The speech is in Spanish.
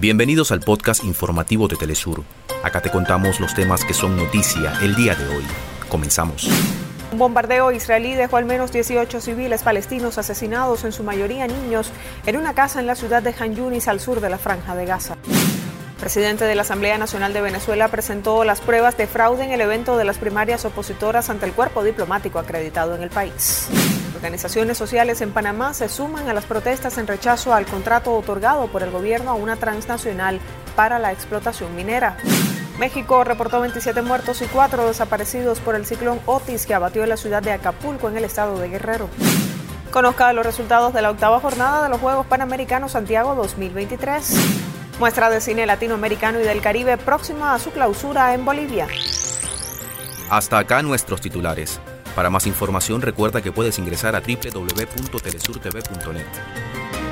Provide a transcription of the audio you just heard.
Bienvenidos al podcast informativo de Telesur. Acá te contamos los temas que son noticia el día de hoy. Comenzamos. Un bombardeo israelí dejó al menos 18 civiles palestinos asesinados, en su mayoría niños, en una casa en la ciudad de Han Yunis, al sur de la Franja de Gaza. Presidente de la Asamblea Nacional de Venezuela presentó las pruebas de fraude en el evento de las primarias opositoras ante el cuerpo diplomático acreditado en el país. Organizaciones sociales en Panamá se suman a las protestas en rechazo al contrato otorgado por el gobierno a una transnacional para la explotación minera. México reportó 27 muertos y 4 desaparecidos por el ciclón Otis que abatió la ciudad de Acapulco en el estado de Guerrero. Conozca los resultados de la octava jornada de los Juegos Panamericanos Santiago 2023. Muestra de cine latinoamericano y del Caribe próxima a su clausura en Bolivia. Hasta acá nuestros titulares. Para más información recuerda que puedes ingresar a www.telesurtv.net.